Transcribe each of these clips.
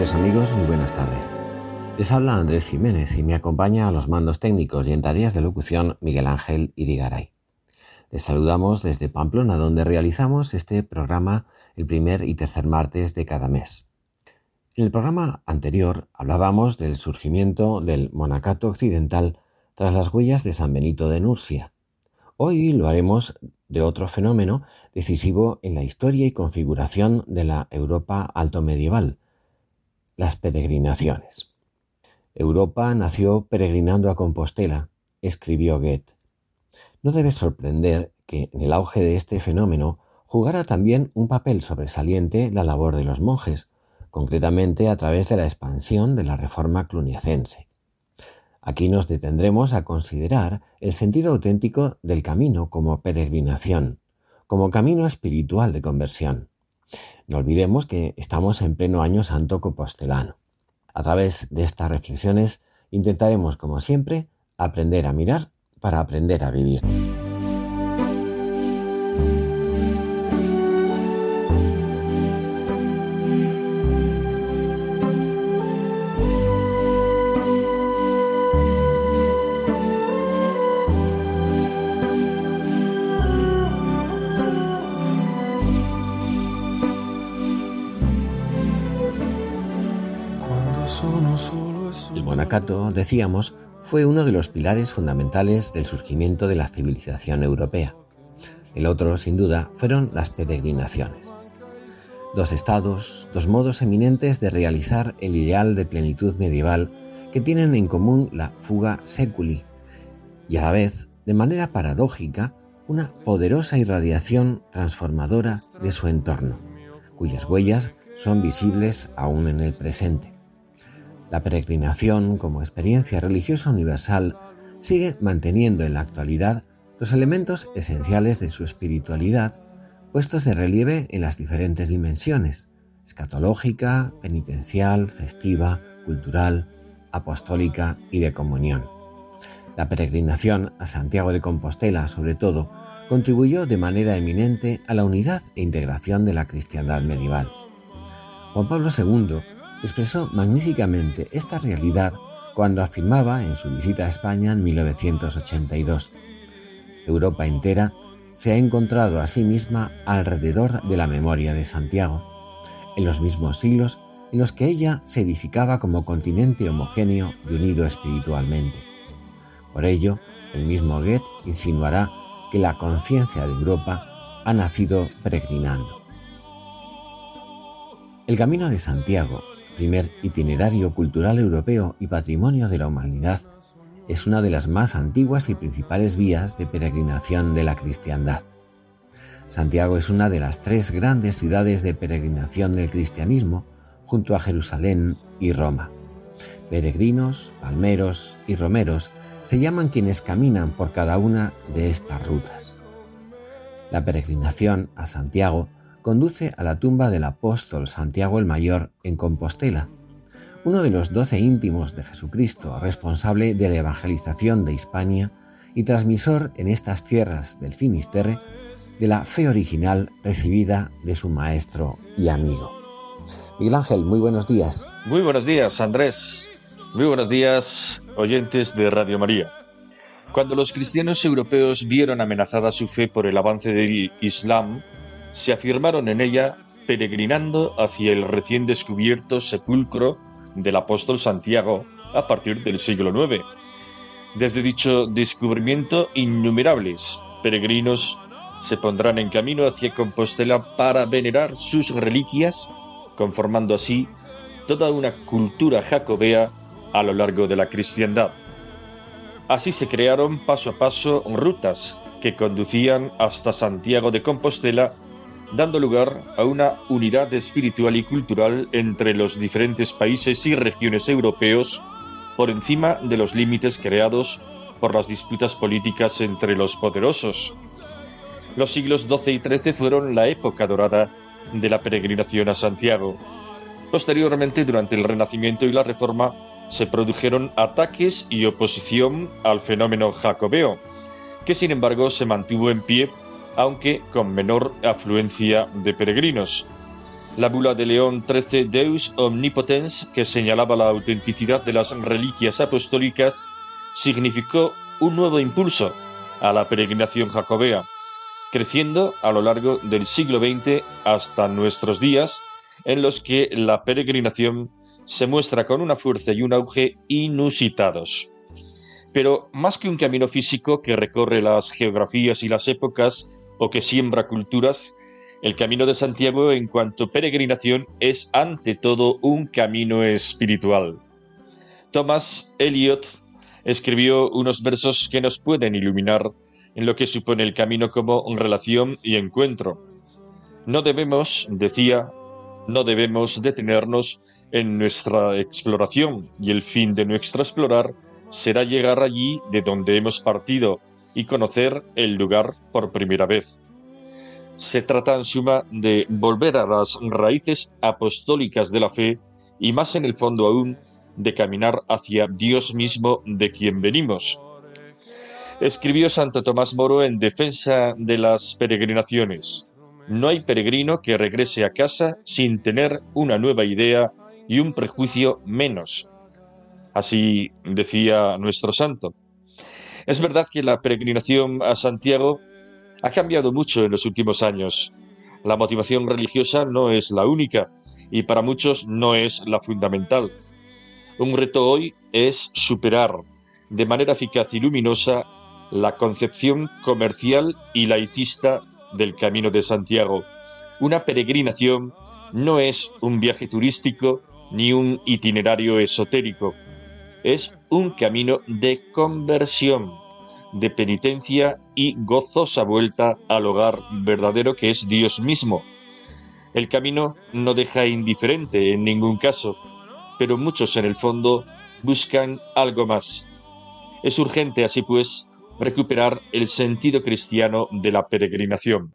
Queridos amigos, muy buenas tardes. Les habla Andrés Jiménez y me acompaña a los mandos técnicos y en tareas de locución Miguel Ángel Irigaray. Les saludamos desde Pamplona, donde realizamos este programa el primer y tercer martes de cada mes. En el programa anterior hablábamos del surgimiento del monacato occidental tras las huellas de San Benito de Nursia. Hoy lo haremos de otro fenómeno decisivo en la historia y configuración de la Europa alto medieval, las peregrinaciones. Europa nació peregrinando a Compostela, escribió Goethe. No debe sorprender que en el auge de este fenómeno jugara también un papel sobresaliente la labor de los monjes, concretamente a través de la expansión de la reforma cluniacense. Aquí nos detendremos a considerar el sentido auténtico del camino como peregrinación, como camino espiritual de conversión. No olvidemos que estamos en pleno año santo compostelano. A través de estas reflexiones intentaremos, como siempre, aprender a mirar para aprender a vivir. Monacato, decíamos, fue uno de los pilares fundamentales del surgimiento de la civilización europea. El otro, sin duda, fueron las peregrinaciones. Dos estados, dos modos eminentes de realizar el ideal de plenitud medieval que tienen en común la fuga seculi y a la vez, de manera paradójica, una poderosa irradiación transformadora de su entorno, cuyas huellas son visibles aún en el presente. La peregrinación como experiencia religiosa universal sigue manteniendo en la actualidad los elementos esenciales de su espiritualidad puestos de relieve en las diferentes dimensiones, escatológica, penitencial, festiva, cultural, apostólica y de comunión. La peregrinación a Santiago de Compostela, sobre todo, contribuyó de manera eminente a la unidad e integración de la cristiandad medieval. Juan Pablo II expresó magníficamente esta realidad cuando afirmaba en su visita a España en 1982. Europa entera se ha encontrado a sí misma alrededor de la memoria de Santiago, en los mismos siglos en los que ella se edificaba como continente homogéneo y unido espiritualmente. Por ello, el mismo Goethe insinuará que la conciencia de Europa ha nacido peregrinando. El camino de Santiago primer itinerario cultural europeo y patrimonio de la humanidad, es una de las más antiguas y principales vías de peregrinación de la cristiandad. Santiago es una de las tres grandes ciudades de peregrinación del cristianismo, junto a Jerusalén y Roma. Peregrinos, palmeros y romeros se llaman quienes caminan por cada una de estas rutas. La peregrinación a Santiago conduce a la tumba del apóstol Santiago el Mayor en Compostela, uno de los doce íntimos de Jesucristo, responsable de la evangelización de Hispania y transmisor en estas tierras del Finisterre de la fe original recibida de su maestro y amigo. Miguel Ángel, muy buenos días. Muy buenos días, Andrés. Muy buenos días, oyentes de Radio María. Cuando los cristianos europeos vieron amenazada su fe por el avance del Islam, se afirmaron en ella peregrinando hacia el recién descubierto sepulcro del apóstol Santiago a partir del siglo IX. Desde dicho descubrimiento, innumerables peregrinos se pondrán en camino hacia Compostela para venerar sus reliquias, conformando así toda una cultura jacobea a lo largo de la cristiandad. Así se crearon paso a paso rutas que conducían hasta Santiago de Compostela dando lugar a una unidad espiritual y cultural entre los diferentes países y regiones europeos por encima de los límites creados por las disputas políticas entre los poderosos. Los siglos XII y XIII fueron la época dorada de la peregrinación a Santiago. Posteriormente, durante el Renacimiento y la Reforma, se produjeron ataques y oposición al fenómeno jacobeo, que sin embargo se mantuvo en pie, aunque con menor afluencia de peregrinos. La bula de León XIII Deus Omnipotens, que señalaba la autenticidad de las reliquias apostólicas, significó un nuevo impulso a la peregrinación jacobea, creciendo a lo largo del siglo XX hasta nuestros días, en los que la peregrinación se muestra con una fuerza y un auge inusitados. Pero más que un camino físico que recorre las geografías y las épocas o que siembra culturas, el camino de Santiago en cuanto peregrinación es ante todo un camino espiritual. Thomas Eliot escribió unos versos que nos pueden iluminar en lo que supone el camino como relación y encuentro. No debemos, decía, no debemos detenernos en nuestra exploración y el fin de nuestro explorar será llegar allí de donde hemos partido y conocer el lugar por primera vez. Se trata en suma de volver a las raíces apostólicas de la fe y más en el fondo aún de caminar hacia Dios mismo de quien venimos. Escribió Santo Tomás Moro en defensa de las peregrinaciones. No hay peregrino que regrese a casa sin tener una nueva idea y un prejuicio menos. Así decía nuestro santo. Es verdad que la peregrinación a Santiago ha cambiado mucho en los últimos años. La motivación religiosa no es la única y para muchos no es la fundamental. Un reto hoy es superar de manera eficaz y luminosa la concepción comercial y laicista del Camino de Santiago. Una peregrinación no es un viaje turístico ni un itinerario esotérico. Es un camino de conversión, de penitencia y gozosa vuelta al hogar verdadero que es Dios mismo. El camino no deja indiferente en ningún caso, pero muchos en el fondo buscan algo más. Es urgente, así pues, recuperar el sentido cristiano de la peregrinación.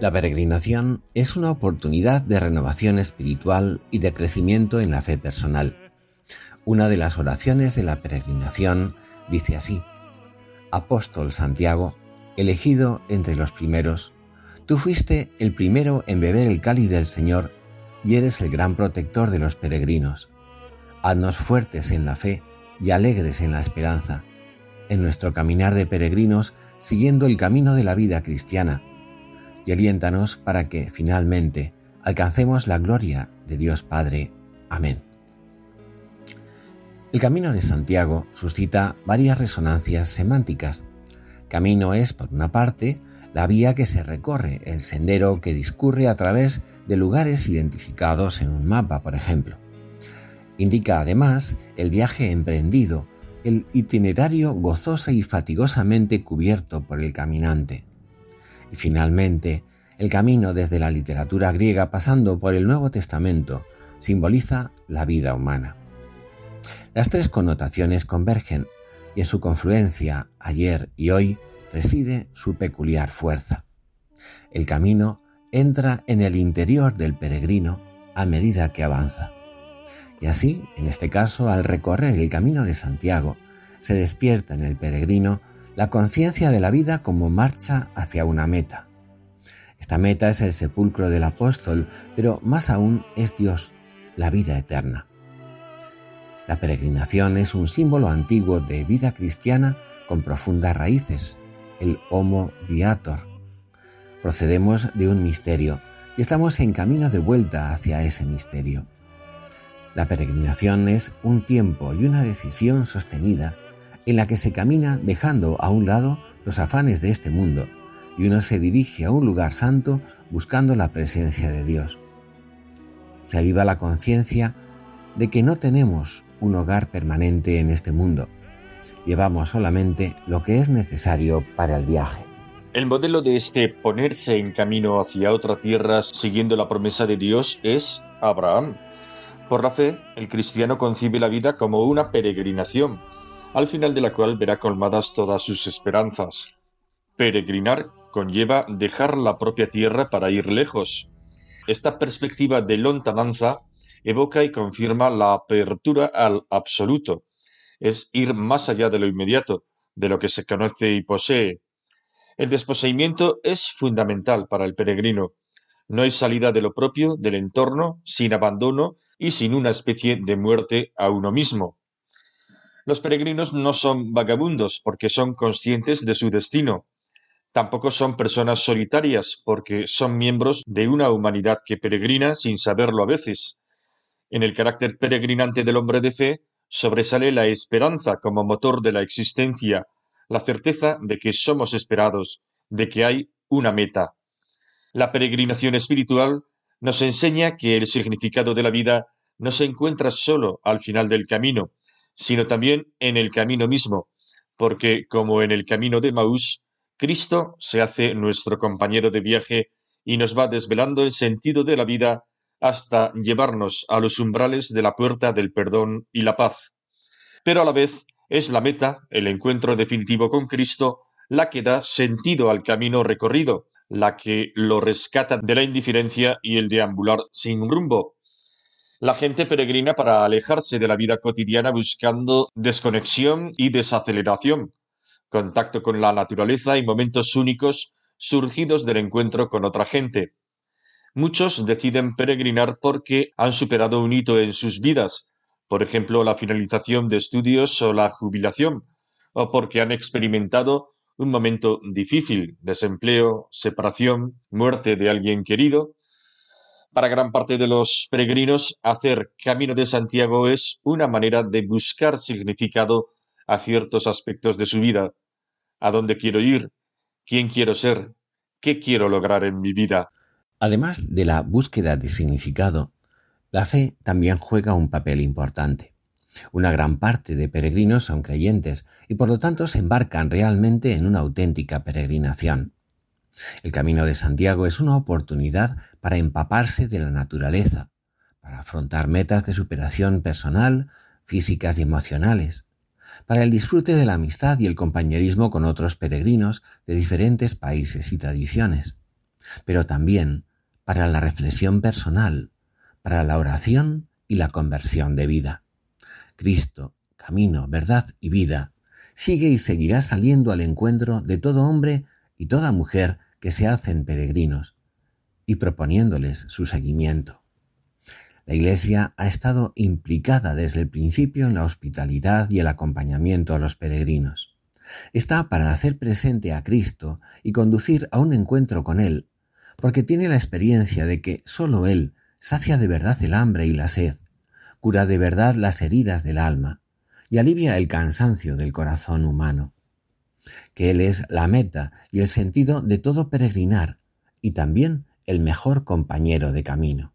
La peregrinación es una oportunidad de renovación espiritual y de crecimiento en la fe personal. Una de las oraciones de la peregrinación dice así, Apóstol Santiago, elegido entre los primeros, tú fuiste el primero en beber el cáliz del Señor y eres el gran protector de los peregrinos. Haznos fuertes en la fe y alegres en la esperanza, en nuestro caminar de peregrinos siguiendo el camino de la vida cristiana y aliéntanos para que, finalmente, alcancemos la gloria de Dios Padre. Amén. El Camino de Santiago suscita varias resonancias semánticas. Camino es, por una parte, la vía que se recorre, el sendero que discurre a través de lugares identificados en un mapa, por ejemplo. Indica además el viaje emprendido, el itinerario gozosa y fatigosamente cubierto por el caminante. Y finalmente, El camino desde la literatura griega pasando por el Nuevo Testamento simboliza la vida humana. Las tres connotaciones convergen y en su confluencia ayer y hoy reside su peculiar fuerza. El camino entra en el interior del peregrino a medida que avanza. Y así, en este caso, al recorrer el camino de Santiago, se despierta en el peregrino la conciencia de la vida como marcha hacia una meta. Esta meta es el sepulcro del apóstol, pero más aún es Dios, la vida eterna. La peregrinación es un símbolo antiguo de vida cristiana con profundas raíces, el Homo Viator. Procedemos de un misterio y estamos en camino de vuelta hacia ese misterio. La peregrinación es un tiempo y una decisión sostenida en la que se camina dejando a un lado los afanes de este mundo y uno se dirige a un lugar santo buscando la presencia de Dios. Se aviva la conciencia de que no tenemos un hogar permanente en este mundo. Llevamos solamente lo que es necesario para el viaje. El modelo de este ponerse en camino hacia otra tierra siguiendo la promesa de Dios es Abraham. Por la fe, el cristiano concibe la vida como una peregrinación, al final de la cual verá colmadas todas sus esperanzas. Peregrinar conlleva dejar la propia tierra para ir lejos. Esta perspectiva de lontananza evoca y confirma la apertura al absoluto, es ir más allá de lo inmediato, de lo que se conoce y posee. El desposeimiento es fundamental para el peregrino. No hay salida de lo propio, del entorno, sin abandono y sin una especie de muerte a uno mismo. Los peregrinos no son vagabundos porque son conscientes de su destino. Tampoco son personas solitarias porque son miembros de una humanidad que peregrina sin saberlo a veces, en el carácter peregrinante del hombre de fe sobresale la esperanza como motor de la existencia, la certeza de que somos esperados, de que hay una meta. La peregrinación espiritual nos enseña que el significado de la vida no se encuentra solo al final del camino, sino también en el camino mismo, porque, como en el camino de Maús, Cristo se hace nuestro compañero de viaje y nos va desvelando el sentido de la vida hasta llevarnos a los umbrales de la puerta del perdón y la paz. Pero a la vez es la meta, el encuentro definitivo con Cristo, la que da sentido al camino recorrido, la que lo rescata de la indiferencia y el deambular sin rumbo. La gente peregrina para alejarse de la vida cotidiana buscando desconexión y desaceleración, contacto con la naturaleza y momentos únicos surgidos del encuentro con otra gente. Muchos deciden peregrinar porque han superado un hito en sus vidas, por ejemplo la finalización de estudios o la jubilación, o porque han experimentado un momento difícil, desempleo, separación, muerte de alguien querido. Para gran parte de los peregrinos, hacer Camino de Santiago es una manera de buscar significado a ciertos aspectos de su vida. ¿A dónde quiero ir? ¿Quién quiero ser? ¿Qué quiero lograr en mi vida? Además de la búsqueda de significado, la fe también juega un papel importante. Una gran parte de peregrinos son creyentes y por lo tanto se embarcan realmente en una auténtica peregrinación. El Camino de Santiago es una oportunidad para empaparse de la naturaleza, para afrontar metas de superación personal, físicas y emocionales, para el disfrute de la amistad y el compañerismo con otros peregrinos de diferentes países y tradiciones, pero también para la reflexión personal, para la oración y la conversión de vida. Cristo, camino, verdad y vida, sigue y seguirá saliendo al encuentro de todo hombre y toda mujer que se hacen peregrinos y proponiéndoles su seguimiento. La Iglesia ha estado implicada desde el principio en la hospitalidad y el acompañamiento a los peregrinos. Está para hacer presente a Cristo y conducir a un encuentro con Él porque tiene la experiencia de que sólo Él sacia de verdad el hambre y la sed, cura de verdad las heridas del alma y alivia el cansancio del corazón humano, que Él es la meta y el sentido de todo peregrinar y también el mejor compañero de camino.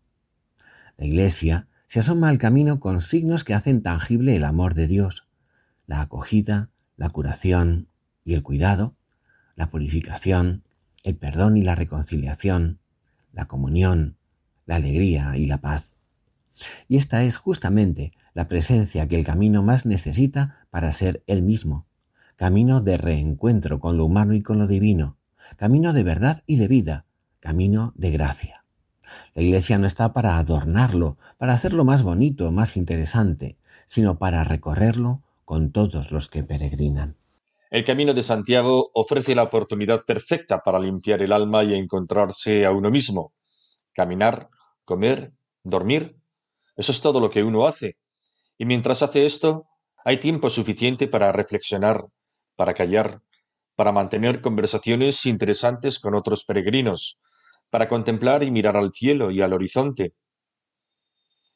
La Iglesia se asoma al camino con signos que hacen tangible el amor de Dios, la acogida, la curación y el cuidado, la purificación, el perdón y la reconciliación, la comunión, la alegría y la paz. Y esta es justamente la presencia que el camino más necesita para ser él mismo, camino de reencuentro con lo humano y con lo divino, camino de verdad y de vida, camino de gracia. La Iglesia no está para adornarlo, para hacerlo más bonito, más interesante, sino para recorrerlo con todos los que peregrinan. El Camino de Santiago ofrece la oportunidad perfecta para limpiar el alma y encontrarse a uno mismo. Caminar, comer, dormir, eso es todo lo que uno hace. Y mientras hace esto, hay tiempo suficiente para reflexionar, para callar, para mantener conversaciones interesantes con otros peregrinos, para contemplar y mirar al cielo y al horizonte.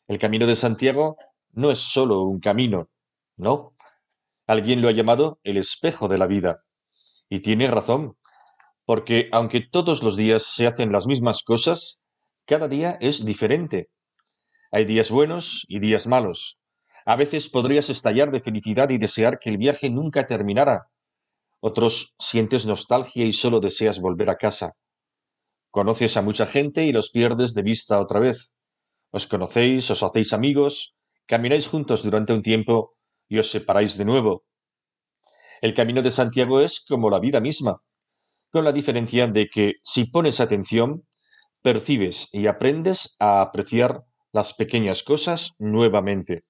El camino de Santiago no es sólo un camino, no. Alguien lo ha llamado el espejo de la vida. Y tiene razón, porque aunque todos los días se hacen las mismas cosas, cada día es diferente. Hay días buenos y días malos. A veces podrías estallar de felicidad y desear que el viaje nunca terminara, otros sientes nostalgia y solo deseas volver a casa. Conoces a mucha gente y los pierdes de vista otra vez. Os conocéis, os hacéis amigos, camináis juntos durante un tiempo y os separáis de nuevo. El camino de Santiago es como la vida misma, con la diferencia de que si pones atención, percibes y aprendes a apreciar las pequeñas cosas nuevamente.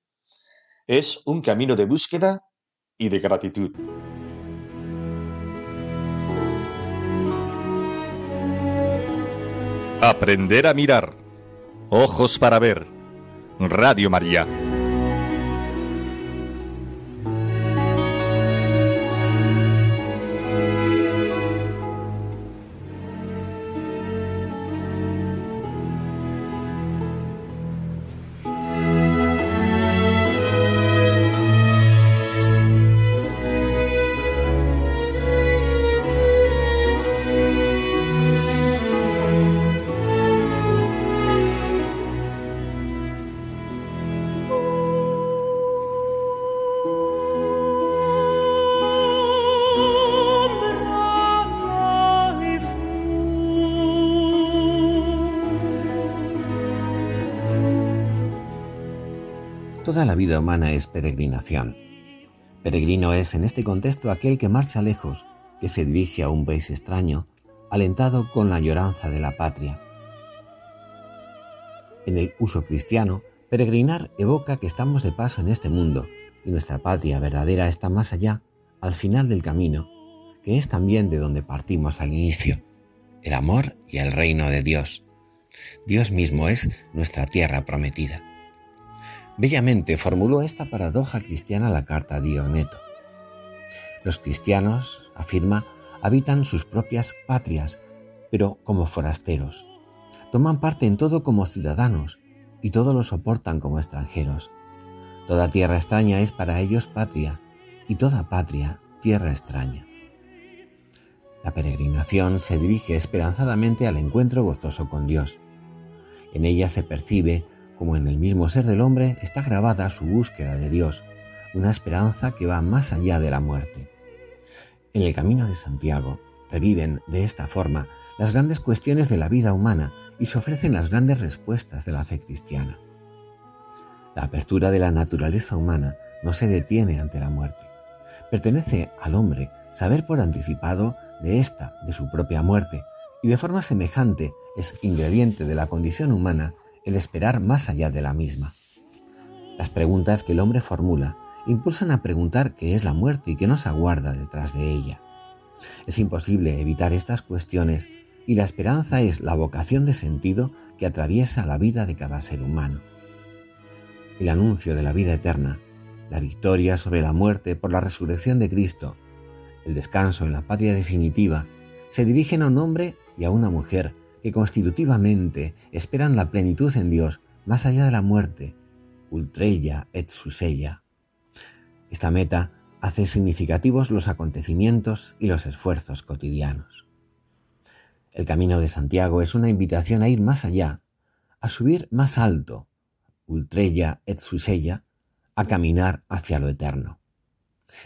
Es un camino de búsqueda y de gratitud. Aprender a mirar. Ojos para ver. Radio María. Toda la vida humana es peregrinación. Peregrino es en este contexto aquel que marcha lejos, que se dirige a un país extraño, alentado con la lloranza de la patria. En el uso cristiano, peregrinar evoca que estamos de paso en este mundo y nuestra patria verdadera está más allá, al final del camino, que es también de donde partimos al inicio, el amor y el reino de Dios. Dios mismo es nuestra tierra prometida. Bellamente formuló esta paradoja cristiana la carta Dioneto. Los cristianos, afirma, habitan sus propias patrias, pero como forasteros. Toman parte en todo como ciudadanos y todo lo soportan como extranjeros. Toda tierra extraña es para ellos patria y toda patria tierra extraña. La peregrinación se dirige esperanzadamente al encuentro gozoso con Dios. En ella se percibe como en el mismo ser del hombre está grabada su búsqueda de Dios, una esperanza que va más allá de la muerte. En el camino de Santiago reviven de esta forma las grandes cuestiones de la vida humana y se ofrecen las grandes respuestas de la fe cristiana. La apertura de la naturaleza humana no se detiene ante la muerte. Pertenece al hombre saber por anticipado de esta, de su propia muerte, y de forma semejante es ingrediente de la condición humana el esperar más allá de la misma. Las preguntas que el hombre formula impulsan a preguntar qué es la muerte y qué nos aguarda detrás de ella. Es imposible evitar estas cuestiones y la esperanza es la vocación de sentido que atraviesa la vida de cada ser humano. El anuncio de la vida eterna, la victoria sobre la muerte por la resurrección de Cristo, el descanso en la patria definitiva, se dirigen a un hombre y a una mujer que constitutivamente esperan la plenitud en Dios más allá de la muerte, ultrella et susella. Esta meta hace significativos los acontecimientos y los esfuerzos cotidianos. El camino de Santiago es una invitación a ir más allá, a subir más alto, ultrella et susella, a caminar hacia lo eterno.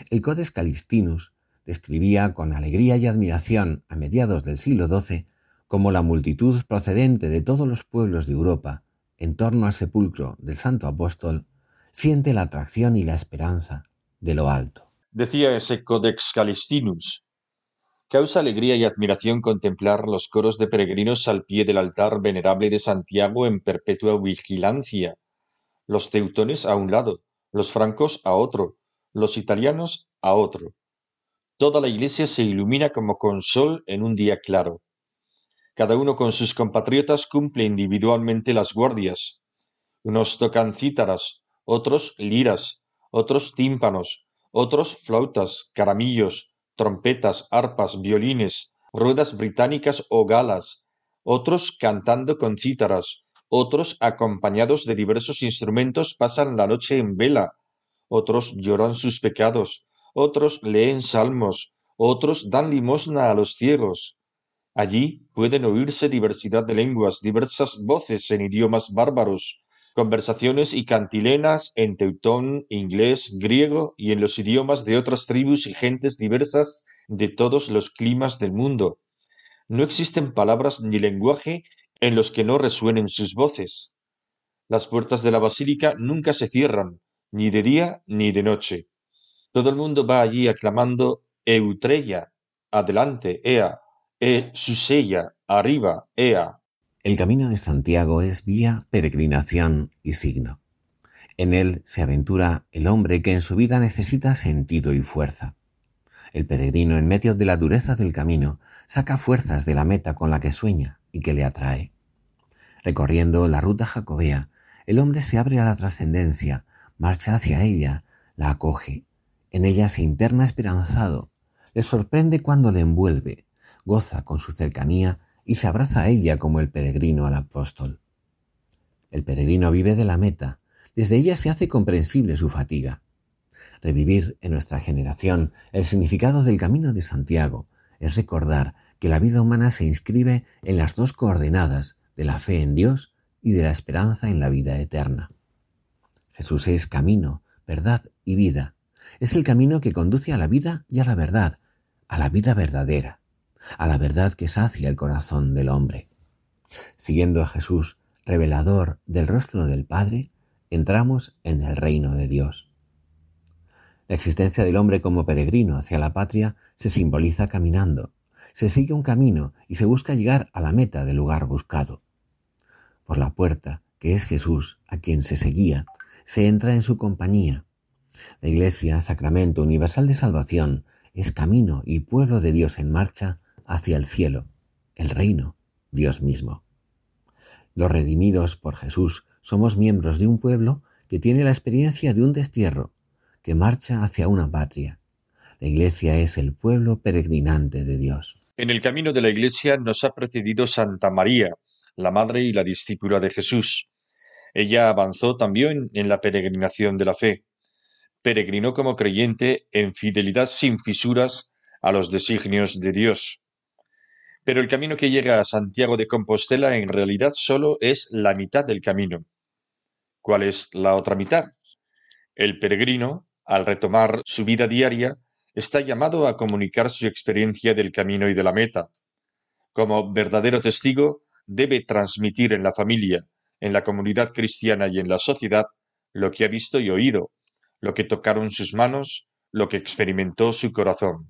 El Codex Calistinus describía con alegría y admiración a mediados del siglo XII cómo la multitud procedente de todos los pueblos de Europa en torno al sepulcro del santo apóstol siente la atracción y la esperanza de lo alto. Decía ese Codex Calistinus, causa alegría y admiración contemplar los coros de peregrinos al pie del altar venerable de Santiago en perpetua vigilancia, los teutones a un lado, los francos a otro, los italianos a otro. Toda la iglesia se ilumina como con sol en un día claro. Cada uno con sus compatriotas cumple individualmente las guardias. Unos tocan cítaras, otros liras, otros tímpanos, otros flautas, caramillos, trompetas, arpas, violines, ruedas británicas o galas, otros cantando con cítaras, otros acompañados de diversos instrumentos pasan la noche en vela, otros lloran sus pecados, otros leen salmos, otros dan limosna a los ciegos. Allí pueden oírse diversidad de lenguas, diversas voces en idiomas bárbaros, conversaciones y cantilenas en teutón, inglés, griego y en los idiomas de otras tribus y gentes diversas de todos los climas del mundo. No existen palabras ni lenguaje en los que no resuenen sus voces. Las puertas de la basílica nunca se cierran, ni de día ni de noche. Todo el mundo va allí aclamando Eutreya, adelante, ea, e Susella, arriba, ea, el camino de Santiago es vía, peregrinación y signo. En él se aventura el hombre que en su vida necesita sentido y fuerza. El peregrino en medio de la dureza del camino saca fuerzas de la meta con la que sueña y que le atrae. Recorriendo la ruta jacobea, el hombre se abre a la trascendencia, marcha hacia ella, la acoge, en ella se interna esperanzado, le sorprende cuando le envuelve, goza con su cercanía y se abraza a ella como el peregrino al apóstol. El peregrino vive de la meta, desde ella se hace comprensible su fatiga. Revivir en nuestra generación el significado del camino de Santiago es recordar que la vida humana se inscribe en las dos coordenadas de la fe en Dios y de la esperanza en la vida eterna. Jesús es camino, verdad y vida. Es el camino que conduce a la vida y a la verdad, a la vida verdadera a la verdad que sacia el corazón del hombre. Siguiendo a Jesús, revelador del rostro del Padre, entramos en el reino de Dios. La existencia del hombre como peregrino hacia la patria se simboliza caminando. Se sigue un camino y se busca llegar a la meta del lugar buscado. Por la puerta, que es Jesús, a quien se seguía, se entra en su compañía. La Iglesia, sacramento universal de salvación, es camino y pueblo de Dios en marcha hacia el cielo, el reino, Dios mismo. Los redimidos por Jesús somos miembros de un pueblo que tiene la experiencia de un destierro, que marcha hacia una patria. La Iglesia es el pueblo peregrinante de Dios. En el camino de la Iglesia nos ha precedido Santa María, la madre y la discípula de Jesús. Ella avanzó también en la peregrinación de la fe. Peregrinó como creyente en fidelidad sin fisuras a los designios de Dios. Pero el camino que llega a Santiago de Compostela en realidad solo es la mitad del camino. ¿Cuál es la otra mitad? El peregrino, al retomar su vida diaria, está llamado a comunicar su experiencia del camino y de la meta. Como verdadero testigo, debe transmitir en la familia, en la comunidad cristiana y en la sociedad lo que ha visto y oído, lo que tocaron sus manos, lo que experimentó su corazón.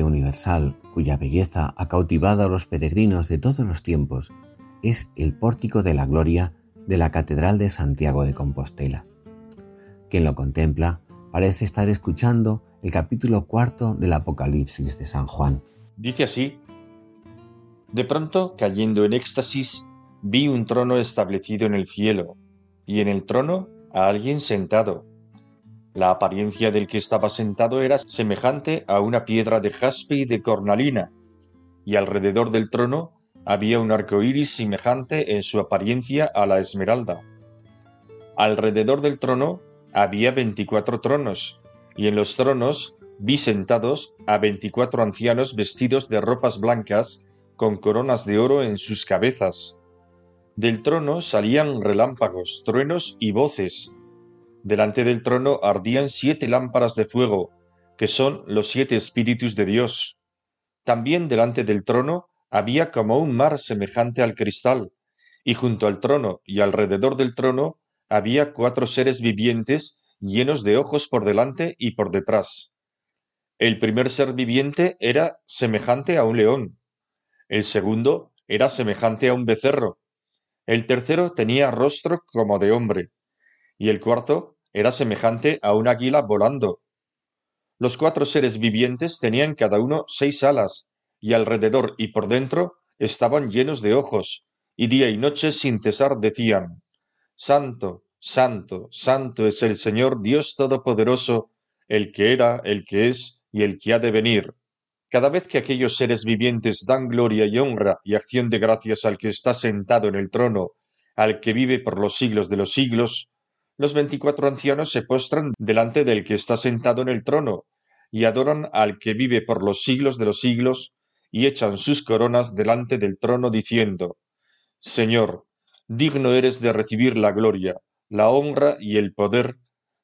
Universal, cuya belleza ha cautivado a los peregrinos de todos los tiempos, es el pórtico de la gloria de la Catedral de Santiago de Compostela. Quien lo contempla parece estar escuchando el capítulo cuarto del Apocalipsis de San Juan. Dice así, De pronto, cayendo en éxtasis, vi un trono establecido en el cielo, y en el trono a alguien sentado. La apariencia del que estaba sentado era semejante a una piedra de jaspe y de cornalina, y alrededor del trono había un arco iris semejante en su apariencia a la esmeralda. Alrededor del trono había veinticuatro tronos, y en los tronos vi sentados a veinticuatro ancianos vestidos de ropas blancas, con coronas de oro en sus cabezas. Del trono salían relámpagos, truenos y voces. Delante del trono ardían siete lámparas de fuego, que son los siete espíritus de Dios. También delante del trono había como un mar semejante al cristal, y junto al trono y alrededor del trono había cuatro seres vivientes llenos de ojos por delante y por detrás. El primer ser viviente era semejante a un león, el segundo era semejante a un becerro, el tercero tenía rostro como de hombre, y el cuarto era semejante a un águila volando. Los cuatro seres vivientes tenían cada uno seis alas, y alrededor y por dentro estaban llenos de ojos, y día y noche sin cesar decían, Santo, Santo, Santo es el Señor Dios Todopoderoso, el que era, el que es y el que ha de venir. Cada vez que aquellos seres vivientes dan gloria y honra y acción de gracias al que está sentado en el trono, al que vive por los siglos de los siglos, los veinticuatro ancianos se postran delante del que está sentado en el trono, y adoran al que vive por los siglos de los siglos, y echan sus coronas delante del trono diciendo, Señor, digno eres de recibir la gloria, la honra y el poder,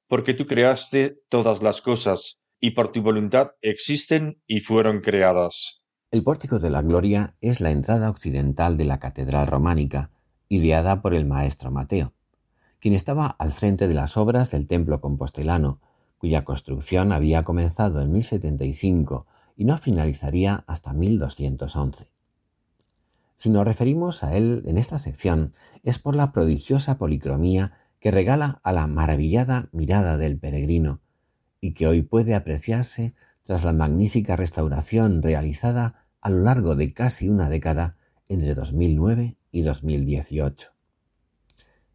porque tú creaste todas las cosas, y por tu voluntad existen y fueron creadas. El pórtico de la gloria es la entrada occidental de la catedral románica, ideada por el maestro Mateo, quien estaba al frente de las obras del templo compostelano, cuya construcción había comenzado en 1075 y no finalizaría hasta 1211. Si nos referimos a él en esta sección es por la prodigiosa policromía que regala a la maravillada mirada del peregrino y que hoy puede apreciarse tras la magnífica restauración realizada a lo largo de casi una década entre 2009 y 2018.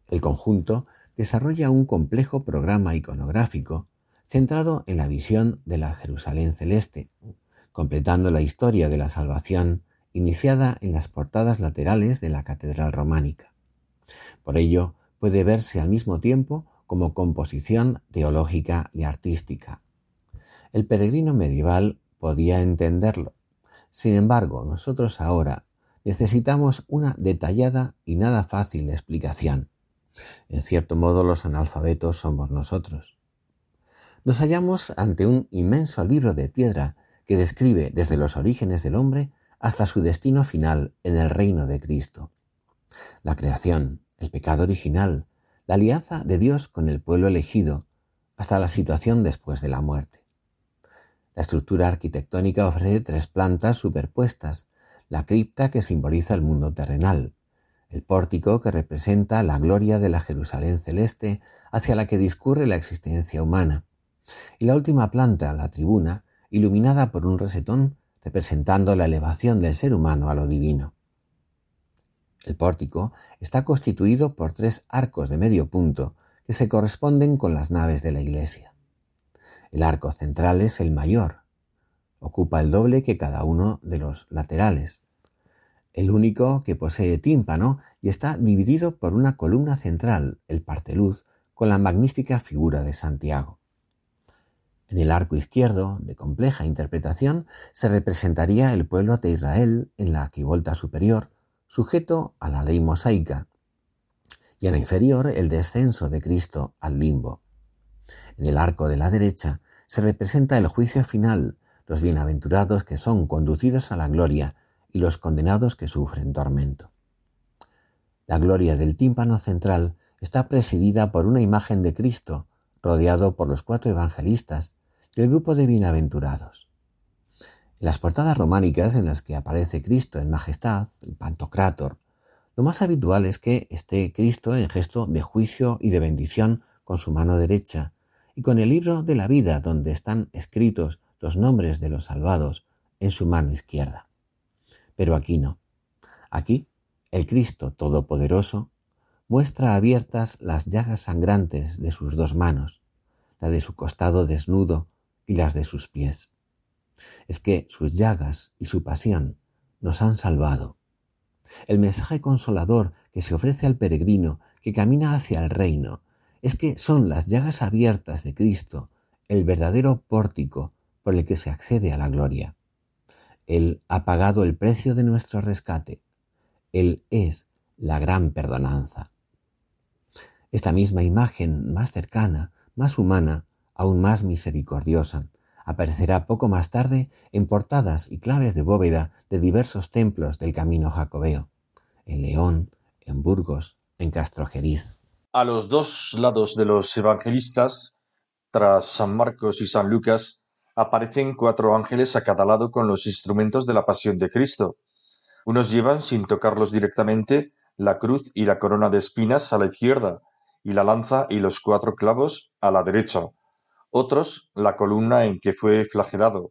El conjunto desarrolla un complejo programa iconográfico centrado en la visión de la Jerusalén celeste, completando la historia de la salvación iniciada en las portadas laterales de la catedral románica. Por ello, puede verse al mismo tiempo como composición teológica y artística. El peregrino medieval podía entenderlo. Sin embargo, nosotros ahora necesitamos una detallada y nada fácil explicación. En cierto modo, los analfabetos somos nosotros. Nos hallamos ante un inmenso libro de piedra que describe desde los orígenes del hombre hasta su destino final en el reino de Cristo. La creación, el pecado original, la alianza de Dios con el pueblo elegido, hasta la situación después de la muerte. La estructura arquitectónica ofrece tres plantas superpuestas, la cripta que simboliza el mundo terrenal, el pórtico que representa la gloria de la Jerusalén celeste hacia la que discurre la existencia humana, y la última planta, la tribuna, iluminada por un resetón representando la elevación del ser humano a lo divino. El pórtico está constituido por tres arcos de medio punto que se corresponden con las naves de la iglesia. El arco central es el mayor, ocupa el doble que cada uno de los laterales, el único que posee tímpano y está dividido por una columna central, el parteluz, con la magnífica figura de Santiago. En el arco izquierdo, de compleja interpretación, se representaría el pueblo de Israel en la arquivolta superior, sujeto a la ley mosaica, y en la inferior el descenso de Cristo al limbo. En el arco de la derecha se representa el juicio final, los bienaventurados que son conducidos a la gloria y los condenados que sufren tormento. La gloria del tímpano central está presidida por una imagen de Cristo, rodeado por los cuatro evangelistas, del grupo de bienaventurados. En las portadas románicas en las que aparece Cristo en majestad, el Pantocrátor, lo más habitual es que esté Cristo en gesto de juicio y de bendición con su mano derecha y con el libro de la vida donde están escritos los nombres de los salvados en su mano izquierda. Pero aquí no. Aquí el Cristo Todopoderoso muestra abiertas las llagas sangrantes de sus dos manos, la de su costado desnudo y las de sus pies. Es que sus llagas y su pasión nos han salvado. El mensaje consolador que se ofrece al peregrino que camina hacia el reino es que son las llagas abiertas de Cristo el verdadero pórtico por el que se accede a la gloria. Él ha pagado el precio de nuestro rescate. Él es la gran perdonanza. Esta misma imagen más cercana, más humana, aún más misericordiosa, aparecerá poco más tarde en portadas y claves de bóveda de diversos templos del camino jacobeo, en León, en Burgos, en Castrojeriz. A los dos lados de los evangelistas, tras San Marcos y San Lucas, aparecen cuatro ángeles a cada lado con los instrumentos de la pasión de Cristo. Unos llevan, sin tocarlos directamente, la cruz y la corona de espinas a la izquierda, y la lanza y los cuatro clavos a la derecha otros la columna en que fue flagelado,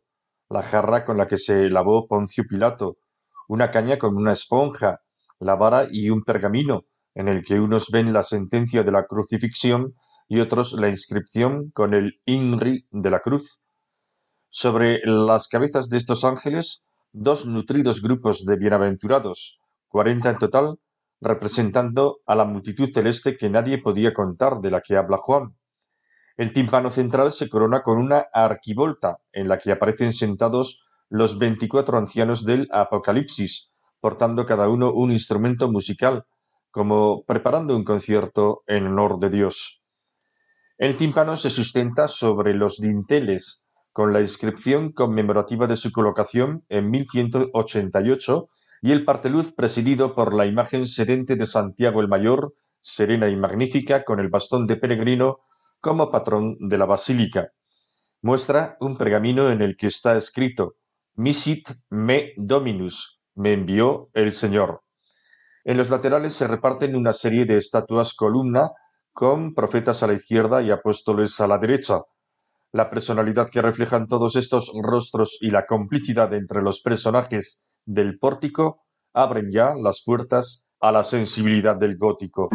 la jarra con la que se lavó Poncio Pilato, una caña con una esponja, la vara y un pergamino, en el que unos ven la sentencia de la crucifixión y otros la inscripción con el INRI de la cruz. Sobre las cabezas de estos ángeles, dos nutridos grupos de bienaventurados, cuarenta en total, representando a la multitud celeste que nadie podía contar de la que habla Juan. El tímpano central se corona con una arquivolta, en la que aparecen sentados los veinticuatro ancianos del Apocalipsis, portando cada uno un instrumento musical, como preparando un concierto en honor de Dios. El tímpano se sustenta sobre los dinteles, con la inscripción conmemorativa de su colocación en 1188 y el parteluz presidido por la imagen sedente de Santiago el Mayor, serena y magnífica, con el bastón de peregrino como patrón de la basílica. Muestra un pergamino en el que está escrito Misit me Dominus, me envió el Señor. En los laterales se reparten una serie de estatuas columna con profetas a la izquierda y apóstoles a la derecha. La personalidad que reflejan todos estos rostros y la complicidad entre los personajes del pórtico abren ya las puertas a la sensibilidad del gótico.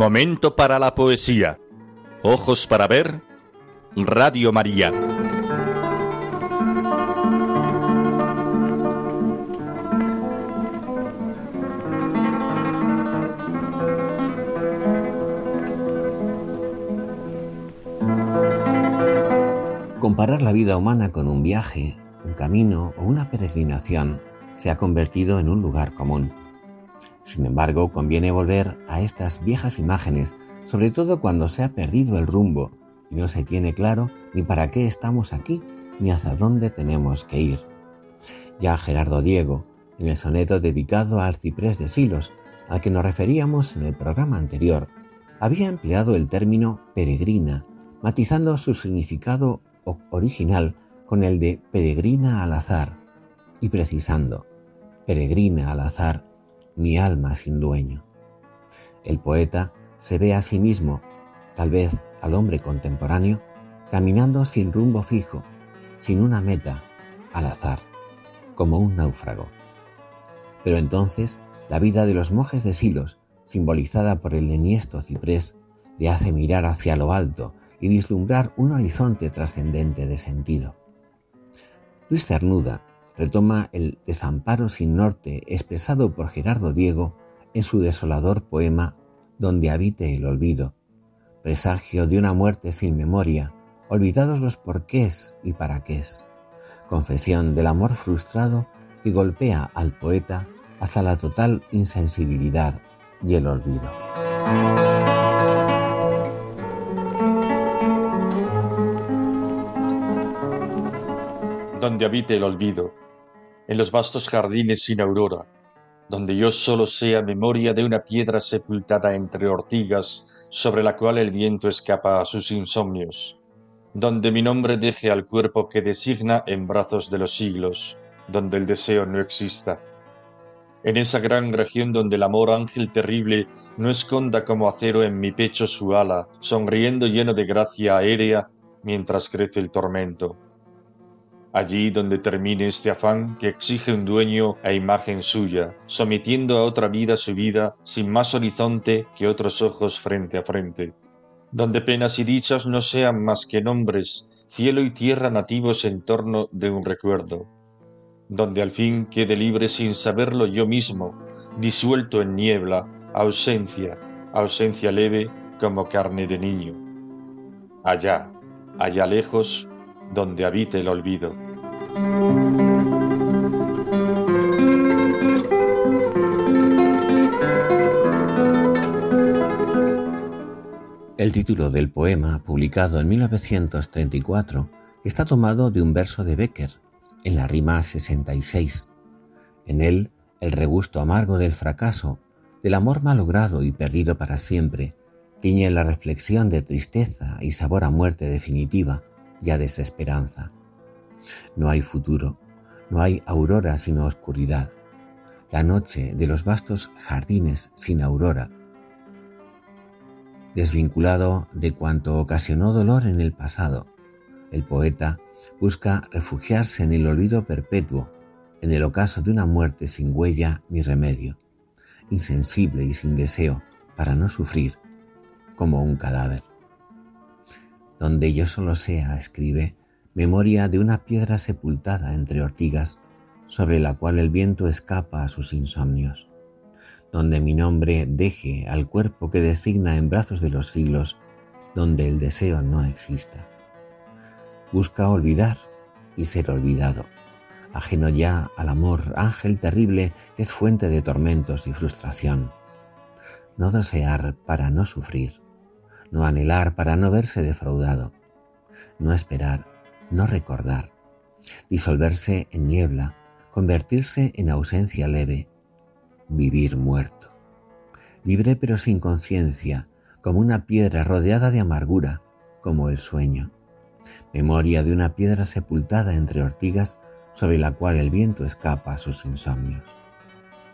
Momento para la poesía. Ojos para ver. Radio María. Comparar la vida humana con un viaje, un camino o una peregrinación se ha convertido en un lugar común. Sin embargo, conviene volver a estas viejas imágenes, sobre todo cuando se ha perdido el rumbo y no se tiene claro ni para qué estamos aquí ni hacia dónde tenemos que ir. Ya Gerardo Diego, en el soneto dedicado al ciprés de Silos, al que nos referíamos en el programa anterior, había empleado el término peregrina, matizando su significado original con el de peregrina al azar y precisando, peregrina al azar mi alma sin dueño. El poeta se ve a sí mismo, tal vez al hombre contemporáneo, caminando sin rumbo fijo, sin una meta, al azar, como un náufrago. Pero entonces la vida de los monjes de Silos, simbolizada por el leniesto ciprés, le hace mirar hacia lo alto y vislumbrar un horizonte trascendente de sentido. Luis Cernuda, retoma el desamparo sin norte expresado por Gerardo Diego en su desolador poema Donde habite el olvido, presagio de una muerte sin memoria, olvidados los porqués y para qué, confesión del amor frustrado que golpea al poeta hasta la total insensibilidad y el olvido. Donde habite el olvido, en los vastos jardines sin aurora, donde yo solo sea memoria de una piedra sepultada entre ortigas sobre la cual el viento escapa a sus insomnios, donde mi nombre deje al cuerpo que designa en brazos de los siglos, donde el deseo no exista. En esa gran región donde el amor ángel terrible no esconda como acero en mi pecho su ala, sonriendo lleno de gracia aérea mientras crece el tormento allí donde termine este afán que exige un dueño a imagen suya, sometiendo a otra vida su vida sin más horizonte que otros ojos frente a frente, donde penas y dichas no sean más que nombres, cielo y tierra nativos en torno de un recuerdo, donde al fin quede libre sin saberlo yo mismo, disuelto en niebla, ausencia, ausencia leve como carne de niño. Allá, allá lejos, donde habite el olvido. El título del poema, publicado en 1934, está tomado de un verso de Becker, en la rima 66. En él, el regusto amargo del fracaso, del amor malogrado y perdido para siempre, tiñe la reflexión de tristeza y sabor a muerte definitiva, y a desesperanza. No hay futuro, no hay aurora sino oscuridad, la noche de los vastos jardines sin aurora. Desvinculado de cuanto ocasionó dolor en el pasado, el poeta busca refugiarse en el olvido perpetuo, en el ocaso de una muerte sin huella ni remedio, insensible y sin deseo para no sufrir, como un cadáver donde yo solo sea, escribe, memoria de una piedra sepultada entre ortigas, sobre la cual el viento escapa a sus insomnios, donde mi nombre deje al cuerpo que designa en brazos de los siglos, donde el deseo no exista. Busca olvidar y ser olvidado, ajeno ya al amor, ángel terrible que es fuente de tormentos y frustración. No desear para no sufrir no anhelar para no verse defraudado, no esperar, no recordar, disolverse en niebla, convertirse en ausencia leve, vivir muerto, libre pero sin conciencia, como una piedra rodeada de amargura, como el sueño, memoria de una piedra sepultada entre ortigas sobre la cual el viento escapa a sus insomnios,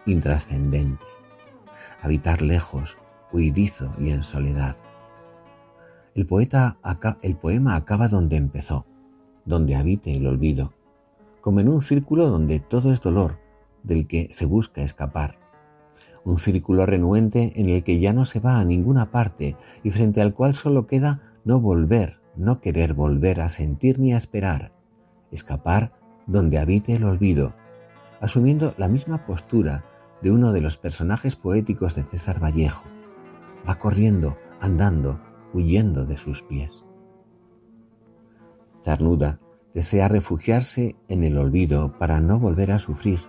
intrascendente, habitar lejos, huidizo y en soledad, el, poeta poema acaba donde empezó, donde habite el olvido, como en un círculo donde todo es dolor, del que se busca escapar. Un círculo renuente en el que ya no se va a ninguna parte y frente al cual solo queda no volver, no querer volver a sentir ni a esperar, escapar donde habite el olvido, asumiendo la misma postura de uno de los personajes poéticos de César Vallejo. Va corriendo, andando, huyendo de sus pies. Zarnuda desea refugiarse en el olvido para no volver a sufrir,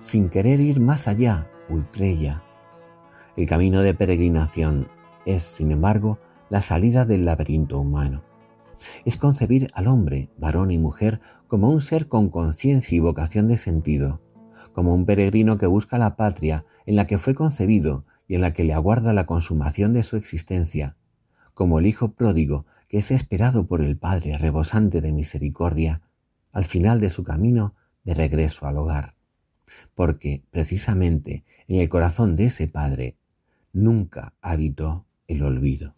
sin querer ir más allá, ultrella. El camino de peregrinación es, sin embargo, la salida del laberinto humano. Es concebir al hombre, varón y mujer, como un ser con conciencia y vocación de sentido, como un peregrino que busca la patria en la que fue concebido y en la que le aguarda la consumación de su existencia, como el Hijo pródigo que es esperado por el Padre rebosante de misericordia al final de su camino de regreso al hogar. Porque precisamente en el corazón de ese Padre nunca habitó el olvido.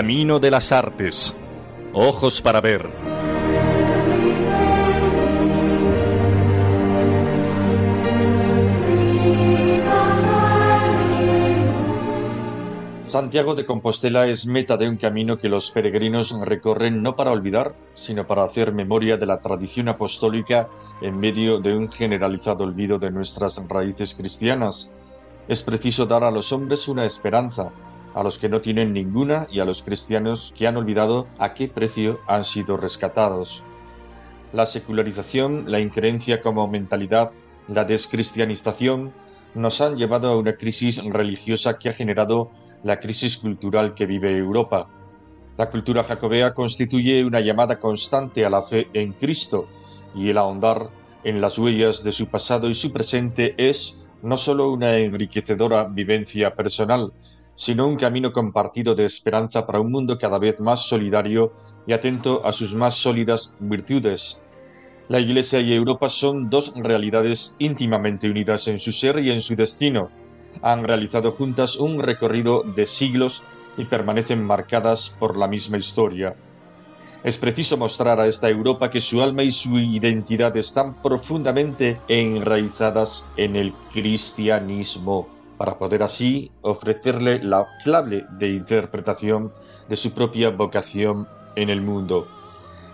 Camino de las artes. Ojos para ver. Santiago de Compostela es meta de un camino que los peregrinos recorren no para olvidar, sino para hacer memoria de la tradición apostólica en medio de un generalizado olvido de nuestras raíces cristianas. Es preciso dar a los hombres una esperanza, a los que no tienen ninguna y a los cristianos que han olvidado a qué precio han sido rescatados. La secularización, la increencia como mentalidad, la descristianización nos han llevado a una crisis religiosa que ha generado la crisis cultural que vive Europa. La cultura jacobea constituye una llamada constante a la fe en Cristo y el ahondar en las huellas de su pasado y su presente es no sólo una enriquecedora vivencia personal, sino un camino compartido de esperanza para un mundo cada vez más solidario y atento a sus más sólidas virtudes. La Iglesia y Europa son dos realidades íntimamente unidas en su ser y en su destino, han realizado juntas un recorrido de siglos y permanecen marcadas por la misma historia. Es preciso mostrar a esta Europa que su alma y su identidad están profundamente enraizadas en el cristianismo, para poder así ofrecerle la clave de interpretación de su propia vocación en el mundo.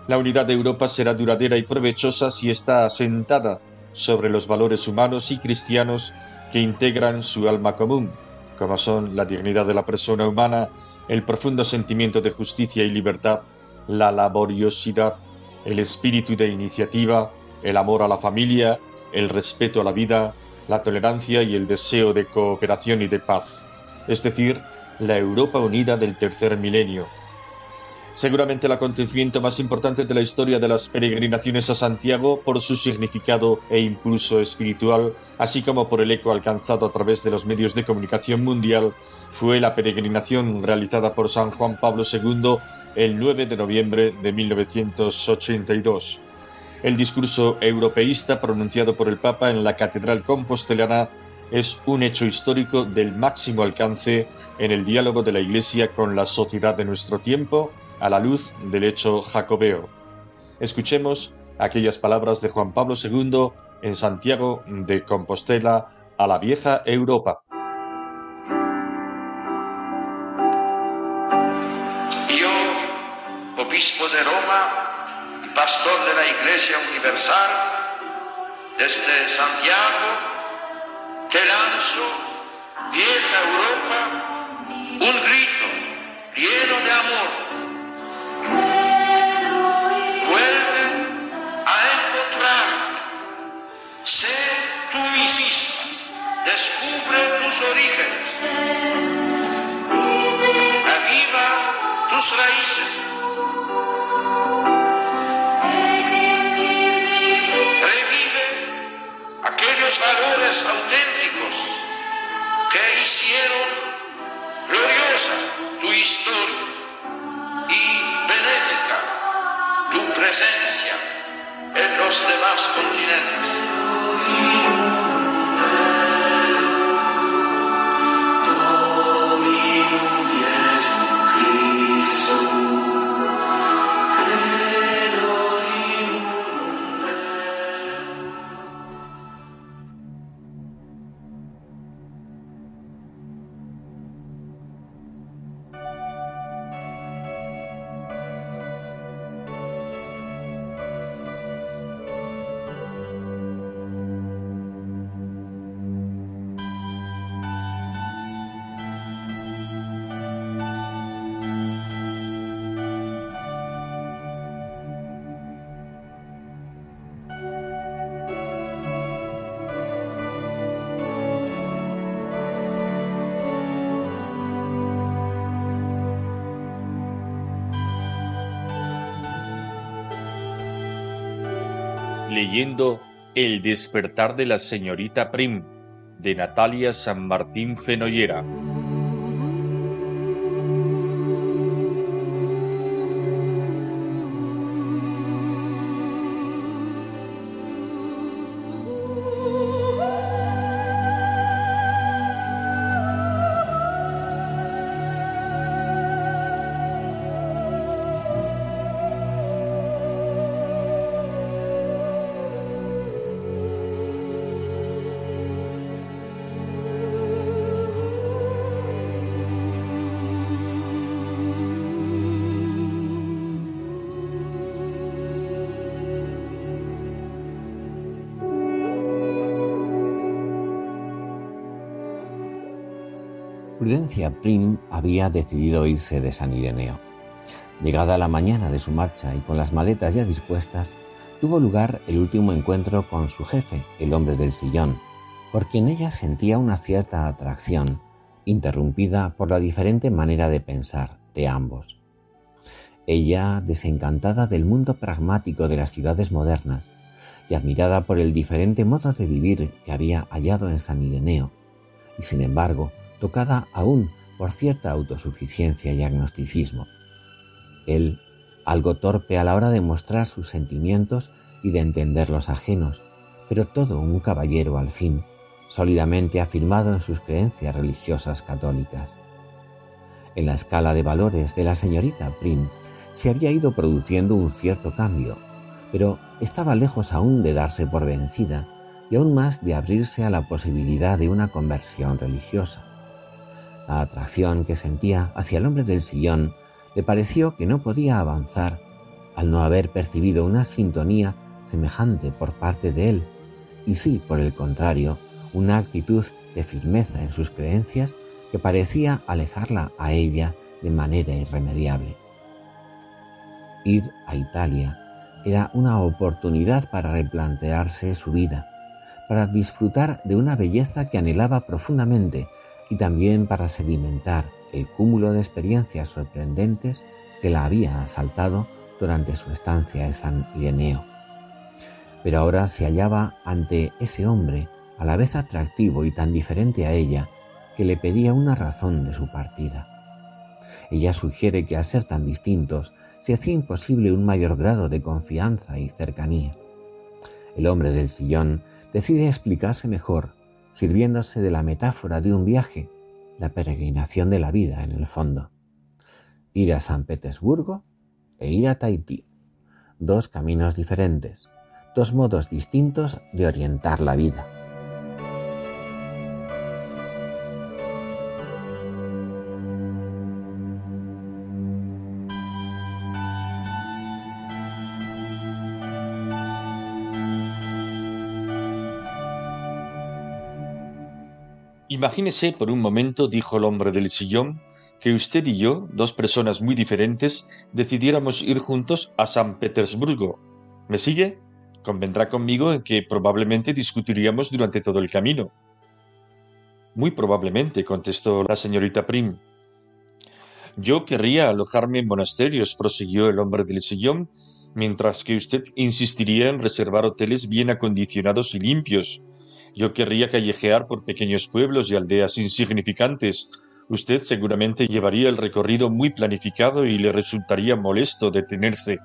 La unidad de Europa será duradera y provechosa si está asentada sobre los valores humanos y cristianos que integran su alma común, como son la dignidad de la persona humana, el profundo sentimiento de justicia y libertad, la laboriosidad, el espíritu de iniciativa, el amor a la familia, el respeto a la vida, la tolerancia y el deseo de cooperación y de paz, es decir, la Europa unida del tercer milenio, seguramente el acontecimiento más importante de la historia de las peregrinaciones a Santiago por su significado e impulso espiritual, así como por el eco alcanzado a través de los medios de comunicación mundial, fue la peregrinación realizada por San Juan Pablo II el 9 de noviembre de 1982. El discurso europeísta pronunciado por el Papa en la Catedral Compostelana es un hecho histórico del máximo alcance en el diálogo de la Iglesia con la sociedad de nuestro tiempo a la luz del hecho jacobeo. Escuchemos aquellas palabras de Juan Pablo II en Santiago de Compostela a la vieja Europa. Yo, obispo de Roma pastor de la Iglesia Universal, desde Santiago, te lanzo, vieja Europa, un grito lleno de amor descubre tus orígenes, aviva tus raíces. Aquellos valores auténticos que hicieron gloriosa tu historia y benéfica tu presencia en los demás continentes. Leyendo El despertar de la señorita Prim de Natalia San Martín Fenollera. Prim había decidido irse de San Ireneo. Llegada la mañana de su marcha y con las maletas ya dispuestas, tuvo lugar el último encuentro con su jefe, el hombre del sillón, por quien ella sentía una cierta atracción, interrumpida por la diferente manera de pensar de ambos. Ella, desencantada del mundo pragmático de las ciudades modernas y admirada por el diferente modo de vivir que había hallado en San Ireneo, y sin embargo tocada aún por cierta autosuficiencia y agnosticismo. Él, algo torpe a la hora de mostrar sus sentimientos y de entender los ajenos, pero todo un caballero al fin, sólidamente afirmado en sus creencias religiosas católicas. En la escala de valores de la señorita Prim se había ido produciendo un cierto cambio, pero estaba lejos aún de darse por vencida y aún más de abrirse a la posibilidad de una conversión religiosa. La atracción que sentía hacia el hombre del sillón le pareció que no podía avanzar al no haber percibido una sintonía semejante por parte de él, y sí, por el contrario, una actitud de firmeza en sus creencias que parecía alejarla a ella de manera irremediable. Ir a Italia era una oportunidad para replantearse su vida, para disfrutar de una belleza que anhelaba profundamente y también para sedimentar el cúmulo de experiencias sorprendentes que la había asaltado durante su estancia en San Ireneo. Pero ahora se hallaba ante ese hombre, a la vez atractivo y tan diferente a ella, que le pedía una razón de su partida. Ella sugiere que al ser tan distintos se hacía imposible un mayor grado de confianza y cercanía. El hombre del sillón decide explicarse mejor sirviéndose de la metáfora de un viaje, la peregrinación de la vida en el fondo. Ir a San Petersburgo e ir a Tahití. Dos caminos diferentes, dos modos distintos de orientar la vida. Imagínese por un momento, dijo el hombre del sillón, que usted y yo, dos personas muy diferentes, decidiéramos ir juntos a San Petersburgo. ¿Me sigue? Convendrá conmigo en que probablemente discutiríamos durante todo el camino. Muy probablemente, contestó la señorita Prim. Yo querría alojarme en monasterios, prosiguió el hombre del sillón, mientras que usted insistiría en reservar hoteles bien acondicionados y limpios, yo querría callejear por pequeños pueblos y aldeas insignificantes. Usted seguramente llevaría el recorrido muy planificado y le resultaría molesto detenerse.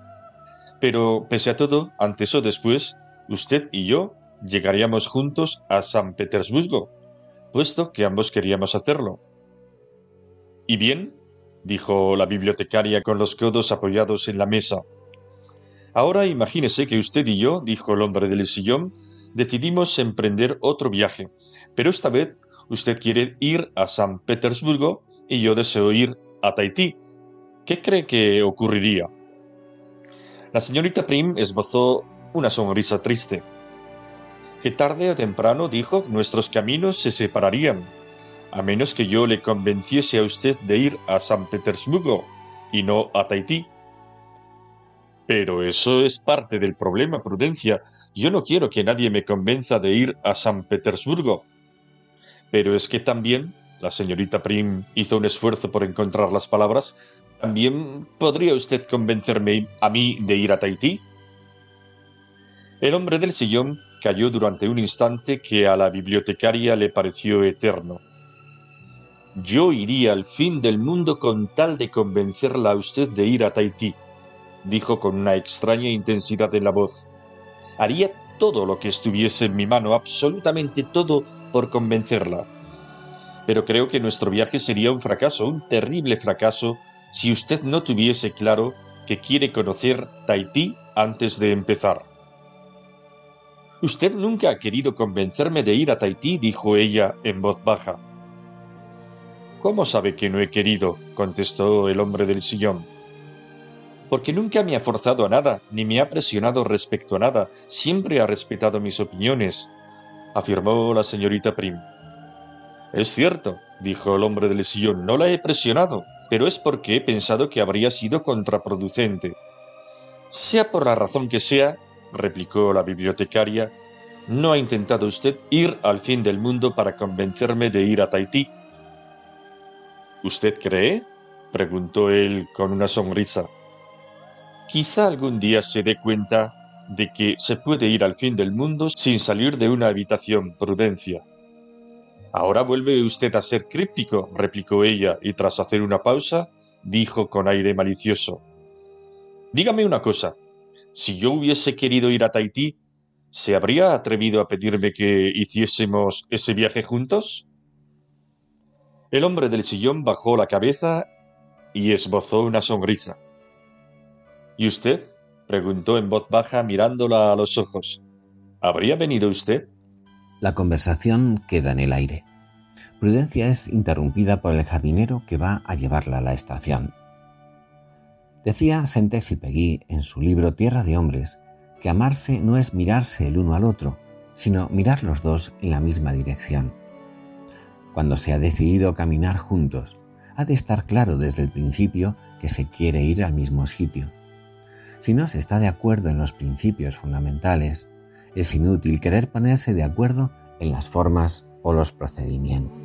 Pero, pese a todo, antes o después, usted y yo llegaríamos juntos a San Petersburgo, puesto que ambos queríamos hacerlo. ¿Y bien? dijo la bibliotecaria con los codos apoyados en la mesa. Ahora imagínese que usted y yo, dijo el hombre del sillón, decidimos emprender otro viaje, pero esta vez usted quiere ir a San Petersburgo y yo deseo ir a Tahití. ¿Qué cree que ocurriría? La señorita Prim esbozó una sonrisa triste. Que tarde o temprano, dijo, nuestros caminos se separarían, a menos que yo le convenciese a usted de ir a San Petersburgo y no a Tahití. Pero eso es parte del problema, Prudencia, yo no quiero que nadie me convenza de ir a San Petersburgo. Pero es que también, la señorita Prim hizo un esfuerzo por encontrar las palabras, también podría usted convencerme a mí de ir a Tahití. El hombre del sillón cayó durante un instante que a la bibliotecaria le pareció eterno. Yo iría al fin del mundo con tal de convencerla a usted de ir a Tahití, dijo con una extraña intensidad en la voz. Haría todo lo que estuviese en mi mano, absolutamente todo, por convencerla. Pero creo que nuestro viaje sería un fracaso, un terrible fracaso, si usted no tuviese claro que quiere conocer Tahití antes de empezar. Usted nunca ha querido convencerme de ir a Tahití, dijo ella en voz baja. ¿Cómo sabe que no he querido? contestó el hombre del sillón porque nunca me ha forzado a nada, ni me ha presionado respecto a nada, siempre ha respetado mis opiniones, afirmó la señorita Prim. Es cierto, dijo el hombre del sillón, no la he presionado, pero es porque he pensado que habría sido contraproducente. Sea por la razón que sea, replicó la bibliotecaria, no ha intentado usted ir al fin del mundo para convencerme de ir a Tahití. ¿Usted cree? preguntó él con una sonrisa. Quizá algún día se dé cuenta de que se puede ir al fin del mundo sin salir de una habitación, prudencia. Ahora vuelve usted a ser críptico, replicó ella, y tras hacer una pausa, dijo con aire malicioso. Dígame una cosa. Si yo hubiese querido ir a Tahití, ¿se habría atrevido a pedirme que hiciésemos ese viaje juntos? El hombre del sillón bajó la cabeza y esbozó una sonrisa. ¿Y usted? preguntó en voz baja mirándola a los ojos. ¿Habría venido usted? La conversación queda en el aire. Prudencia es interrumpida por el jardinero que va a llevarla a la estación. Decía Saint-Exupéry en su libro Tierra de Hombres que amarse no es mirarse el uno al otro, sino mirar los dos en la misma dirección. Cuando se ha decidido caminar juntos, ha de estar claro desde el principio que se quiere ir al mismo sitio. Si no se está de acuerdo en los principios fundamentales, es inútil querer ponerse de acuerdo en las formas o los procedimientos.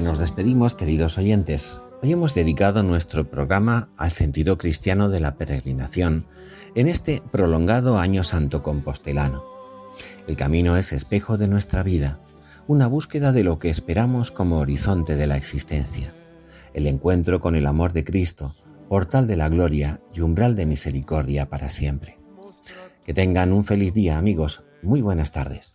Nos despedimos, queridos oyentes. Hoy hemos dedicado nuestro programa al sentido cristiano de la peregrinación en este prolongado año santo compostelano. El camino es espejo de nuestra vida, una búsqueda de lo que esperamos como horizonte de la existencia, el encuentro con el amor de Cristo, portal de la gloria y umbral de misericordia para siempre. Que tengan un feliz día amigos, muy buenas tardes.